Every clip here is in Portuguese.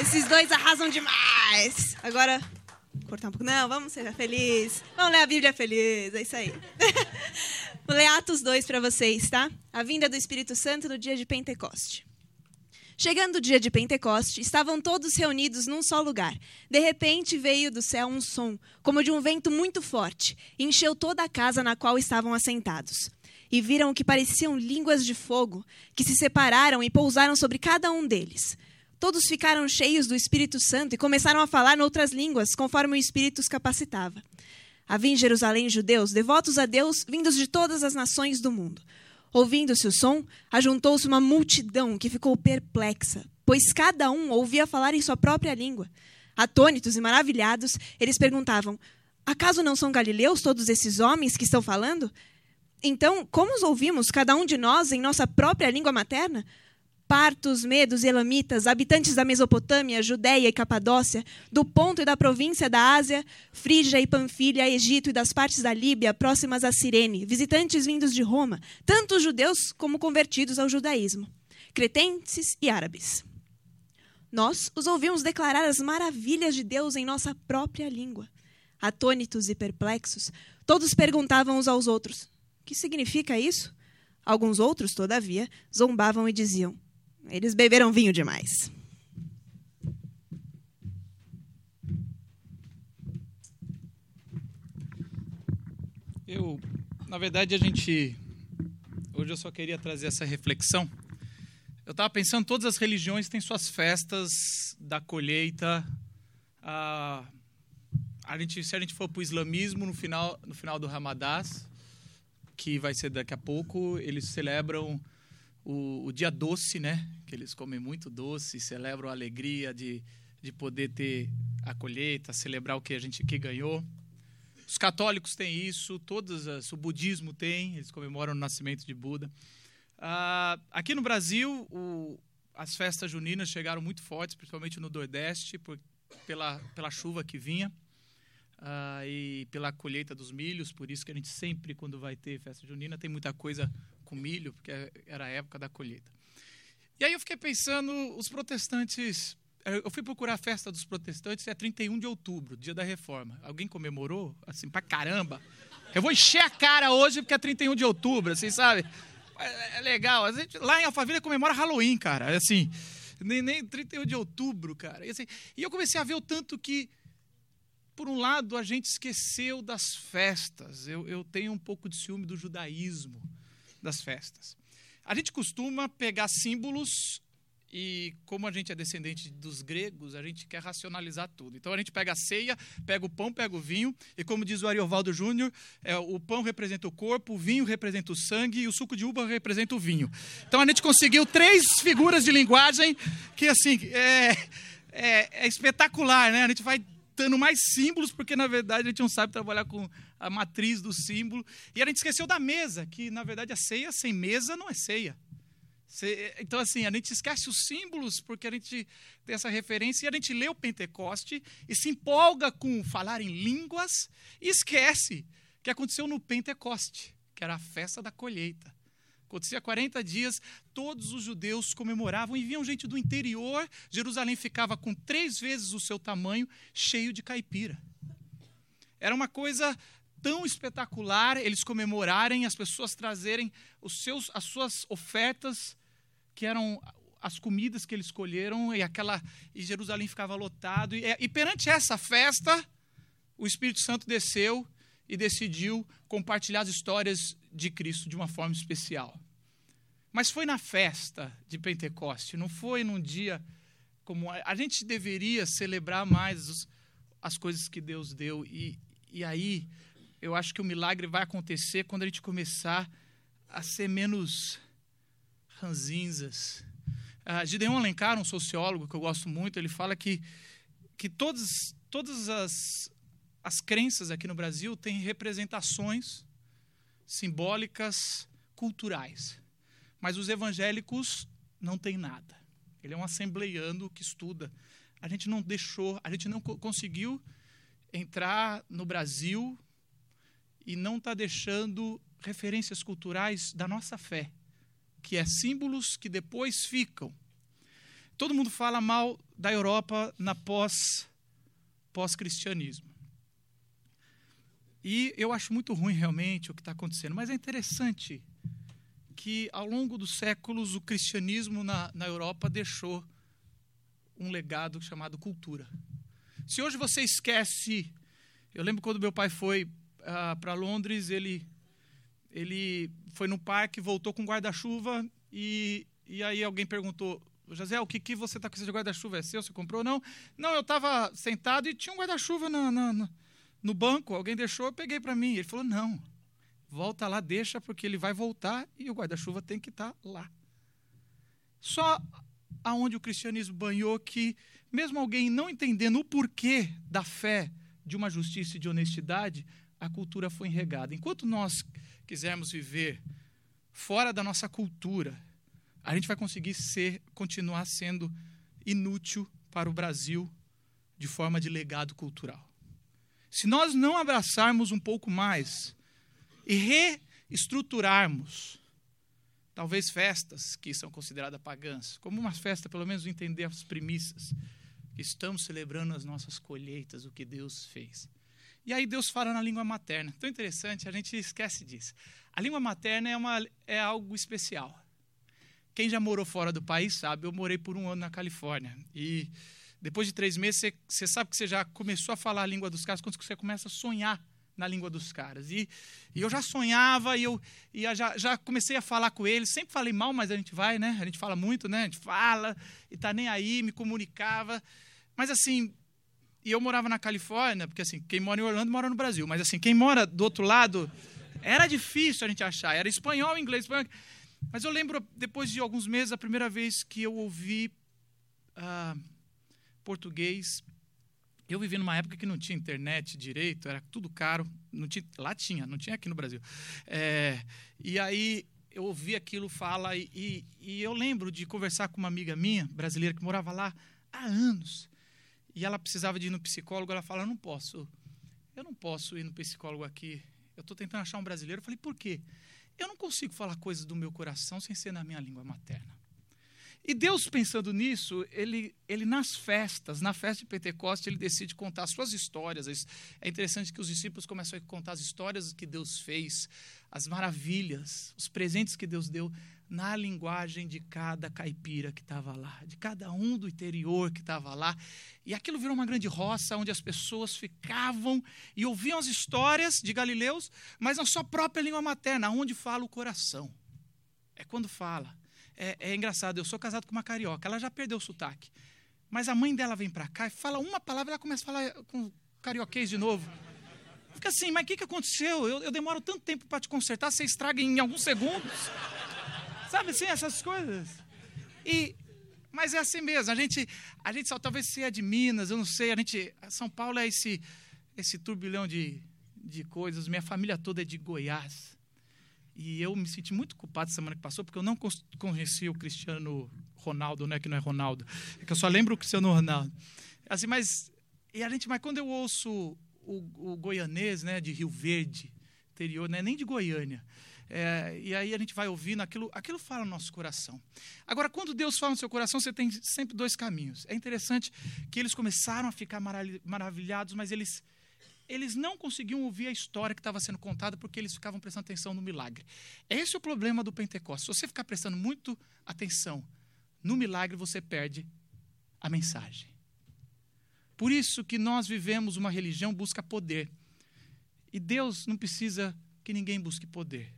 Esses dois arrasam demais. Agora, cortar um pouco. Não, vamos ser felizes. Vamos ler a Bíblia feliz. É isso aí. Vou ler Atos 2 para vocês, tá? A vinda do Espírito Santo no dia de Pentecoste. Chegando o dia de Pentecoste, estavam todos reunidos num só lugar. De repente veio do céu um som, como de um vento muito forte, e encheu toda a casa na qual estavam assentados. E viram o que pareciam línguas de fogo, que se separaram e pousaram sobre cada um deles. Todos ficaram cheios do Espírito Santo e começaram a falar noutras línguas, conforme o Espírito os capacitava. Havia em Jerusalém judeus devotos a Deus, vindos de todas as nações do mundo. Ouvindo-se o som, ajuntou-se uma multidão que ficou perplexa, pois cada um ouvia falar em sua própria língua. Atônitos e maravilhados, eles perguntavam: Acaso não são galileus todos esses homens que estão falando? Então, como os ouvimos, cada um de nós, em nossa própria língua materna? Partos, medos, elamitas, habitantes da Mesopotâmia, Judéia e Capadócia, do ponto e da província da Ásia, Frígia e Panfilha, Egito e das partes da Líbia próximas a Cirene, visitantes vindos de Roma, tanto judeus como convertidos ao judaísmo, cretenses e árabes. Nós os ouvimos declarar as maravilhas de Deus em nossa própria língua. Atônitos e perplexos, todos perguntavam uns aos outros: Que significa isso? Alguns outros, todavia, zombavam e diziam: eles beberam vinho demais. Eu, na verdade, a gente. Hoje eu só queria trazer essa reflexão. Eu estava pensando, todas as religiões têm suas festas da colheita. A, a gente, se a gente for para o islamismo, no final, no final do Ramadã, que vai ser daqui a pouco, eles celebram o, o, dia doce, né? Que eles comem muito doce, celebram a alegria de, de poder ter a colheita, celebrar o que a gente que ganhou. Os católicos têm isso, todos as, o budismo tem, eles comemoram o nascimento de Buda. Ah, aqui no Brasil, o, as festas juninas chegaram muito fortes, principalmente no Nordeste, por, pela, pela chuva que vinha. Uh, e pela colheita dos milhos, por isso que a gente sempre, quando vai ter festa junina, tem muita coisa com milho, porque era a época da colheita. E aí eu fiquei pensando, os protestantes. Eu fui procurar a festa dos protestantes, é 31 de outubro, dia da reforma. Alguém comemorou? Assim, pra caramba. Eu vou encher a cara hoje porque é 31 de outubro, assim, sabe? É, é legal. A gente, lá em Alphaville comemora Halloween, cara. Assim, nem, nem 31 de outubro, cara. E, assim, e eu comecei a ver o tanto que por um lado, a gente esqueceu das festas. Eu, eu, tenho um pouco de ciúme do judaísmo das festas. A gente costuma pegar símbolos e, como a gente é descendente dos gregos, a gente quer racionalizar tudo. Então a gente pega a ceia, pega o pão, pega o vinho, e como diz o Ariovaldo Júnior, é, o pão representa o corpo, o vinho representa o sangue e o suco de uva representa o vinho. Então a gente conseguiu três figuras de linguagem que, assim, é, é, é espetacular, né? A gente vai dando mais símbolos, porque na verdade a gente não sabe trabalhar com a matriz do símbolo. E a gente esqueceu da mesa, que na verdade a ceia sem mesa não é ceia. Então, assim, a gente esquece os símbolos porque a gente tem essa referência e a gente lê o Pentecoste e se empolga com falar em línguas e esquece que aconteceu no Pentecoste, que era a festa da colheita. Acontecia 40 dias, todos os judeus comemoravam e vinham gente do interior. Jerusalém ficava com três vezes o seu tamanho, cheio de caipira. Era uma coisa tão espetacular eles comemorarem, as pessoas trazerem os seus, as suas ofertas, que eram as comidas que eles escolheram, e aquela e Jerusalém ficava lotado. E, e perante essa festa, o Espírito Santo desceu e decidiu compartilhar as histórias de Cristo de uma forma especial. Mas foi na festa de Pentecoste, não foi num dia como a, a gente deveria celebrar mais os, as coisas que Deus deu e, e aí eu acho que o milagre vai acontecer quando a gente começar a ser menos ranzinzas. Uh, Gideon Alencar, um sociólogo que eu gosto muito, ele fala que, que todas, todas as, as crenças aqui no Brasil têm representações simbólicas, culturais. Mas os evangélicos não têm nada. Ele é um assembleiano que estuda. A gente não deixou, a gente não conseguiu entrar no Brasil e não está deixando referências culturais da nossa fé, que é símbolos que depois ficam. todo mundo fala mal da Europa na pós pós-cristianismo. E eu acho muito ruim realmente o que está acontecendo, mas é interessante que ao longo dos séculos o cristianismo na, na Europa deixou um legado chamado cultura. Se hoje você esquece, eu lembro quando meu pai foi uh, para Londres, ele ele foi no parque, voltou com guarda-chuva e, e aí alguém perguntou José, o que, que você está com esse guarda-chuva? É seu? Você comprou? Não. Não, eu estava sentado e tinha um guarda-chuva na, na, no banco. Alguém deixou, eu peguei para mim. Ele falou: não, volta lá, deixa, porque ele vai voltar e o guarda-chuva tem que estar tá lá. Só aonde o cristianismo banhou que, mesmo alguém não entendendo o porquê da fé, de uma justiça e de honestidade, a cultura foi enregada. Enquanto nós quisermos viver fora da nossa cultura, a gente vai conseguir ser, continuar sendo inútil para o Brasil de forma de legado cultural. Se nós não abraçarmos um pouco mais e reestruturarmos, talvez festas que são consideradas pagãs, como uma festa, pelo menos entender as premissas, que estamos celebrando as nossas colheitas, o que Deus fez. E aí Deus fala na língua materna. Tão interessante, a gente esquece disso. A língua materna é, uma, é algo especial. Quem já morou fora do país sabe, eu morei por um ano na Califórnia. E depois de três meses, você, sabe que você já começou a falar a língua dos caras quando você começa a sonhar na língua dos caras. E, e eu já sonhava e eu, e eu já, já comecei a falar com eles. Sempre falei mal, mas a gente vai, né? A gente fala muito, né? A gente fala e tá nem aí, me comunicava. Mas assim, e eu morava na Califórnia, porque assim, quem mora em Orlando mora no Brasil. Mas assim, quem mora do outro lado, era difícil a gente achar. Era espanhol, inglês, espanhol. Mas eu lembro, depois de alguns meses, a primeira vez que eu ouvi ah, português. Eu vivi numa época que não tinha internet direito, era tudo caro. Não tinha, lá tinha, não tinha aqui no Brasil. É, e aí eu ouvi aquilo fala e, e, e, eu lembro de conversar com uma amiga minha brasileira que morava lá há anos e ela precisava de ir no psicólogo ela fala não posso eu não posso ir no psicólogo aqui eu estou tentando achar um brasileiro eu falei por quê eu não consigo falar coisas do meu coração sem ser na minha língua materna. E Deus, pensando nisso, ele, ele nas festas, na festa de Pentecostes, ele decide contar as suas histórias. É interessante que os discípulos começam a contar as histórias que Deus fez, as maravilhas, os presentes que Deus deu na linguagem de cada caipira que estava lá, de cada um do interior que estava lá. E aquilo virou uma grande roça onde as pessoas ficavam e ouviam as histórias de Galileus, mas na sua própria língua materna, onde fala o coração. É quando fala. É, é engraçado, eu sou casado com uma carioca, ela já perdeu o sotaque. Mas a mãe dela vem para cá e fala uma palavra, ela começa a falar com carioquês de novo. Fica assim, mas o que, que aconteceu? Eu, eu demoro tanto tempo para te consertar, você estraga em alguns segundos. Sabe assim, essas coisas. E, mas é assim mesmo. A gente, a gente só talvez seja de Minas, eu não sei. A gente, São Paulo é esse, esse turbilhão de, de coisas. Minha família toda é de Goiás. E eu me senti muito culpado semana que passou, porque eu não conheci o Cristiano Ronaldo, né? Que não é Ronaldo. É que eu só lembro o Cristiano Ronaldo. Assim, mas, e a gente, mas quando eu ouço o, o goianês, né? De Rio Verde, interior, não é nem de Goiânia. É, e aí a gente vai ouvindo, aquilo, aquilo fala no nosso coração. Agora, quando Deus fala no seu coração, você tem sempre dois caminhos. É interessante que eles começaram a ficar maravilhados, mas eles, eles não conseguiam ouvir a história que estava sendo contada porque eles ficavam prestando atenção no milagre. Esse é o problema do Pentecostes. Se você ficar prestando muito atenção no milagre, você perde a mensagem. Por isso que nós vivemos uma religião busca poder. E Deus não precisa que ninguém busque poder.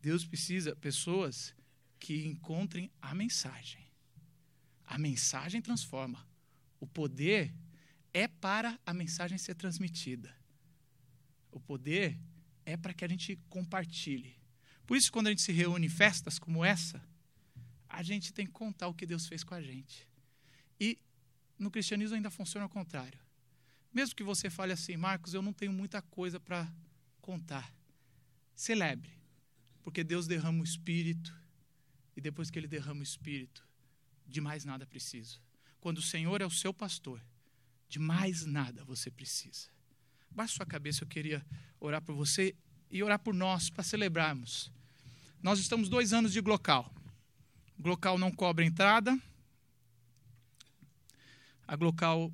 Deus precisa pessoas que encontrem a mensagem. A mensagem transforma. O poder é para a mensagem ser transmitida. O poder é para que a gente compartilhe. Por isso, quando a gente se reúne em festas como essa, a gente tem que contar o que Deus fez com a gente. E no cristianismo ainda funciona ao contrário. Mesmo que você fale assim, Marcos, eu não tenho muita coisa para contar. Celebre. Porque Deus derrama o Espírito, e depois que Ele derrama o Espírito, de mais nada precisa. Quando o Senhor é o seu pastor, de mais nada você precisa. Baixe sua cabeça, eu queria orar por você e orar por nós, para celebrarmos. Nós estamos dois anos de Glocal. Glocal não cobra entrada, A Glocal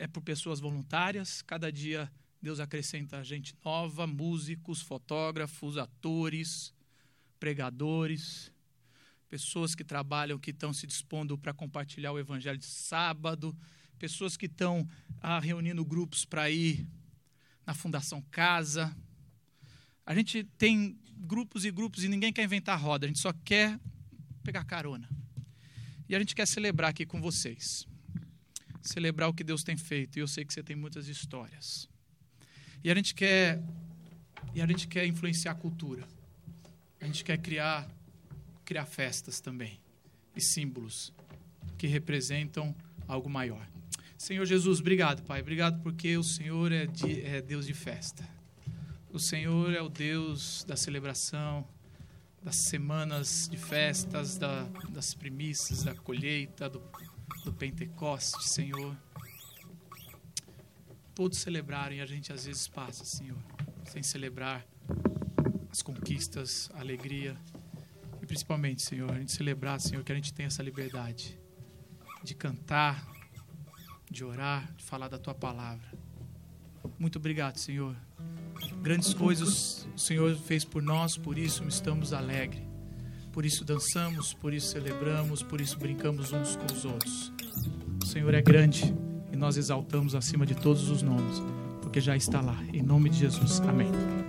é por pessoas voluntárias. Cada dia Deus acrescenta gente nova, músicos, fotógrafos, atores, pregadores, pessoas que trabalham, que estão se dispondo para compartilhar o evangelho de sábado, pessoas que estão ah, reunindo grupos para ir na Fundação Casa. A gente tem grupos e grupos e ninguém quer inventar roda, a gente só quer pegar carona. E a gente quer celebrar aqui com vocês. Celebrar o que Deus tem feito. E eu sei que você tem muitas histórias. E a gente quer e a gente quer influenciar a cultura. A gente quer criar criar festas também e símbolos que representam algo maior. Senhor Jesus, obrigado, Pai. Obrigado porque o Senhor é, de, é Deus de festa. O Senhor é o Deus da celebração, das semanas de festas, da, das primícias, da colheita, do, do Pentecoste, Senhor. Todos celebraram e a gente às vezes passa, Senhor, sem celebrar as conquistas, a alegria. E principalmente, Senhor, a gente celebrar, Senhor, que a gente tem essa liberdade de cantar, de orar, de falar da tua palavra. Muito obrigado, Senhor. Grandes coisas o Senhor fez por nós, por isso estamos alegres. Por isso dançamos, por isso celebramos, por isso brincamos uns com os outros. O Senhor é grande nós exaltamos acima de todos os nomes, porque já está lá. Em nome de Jesus. Amém.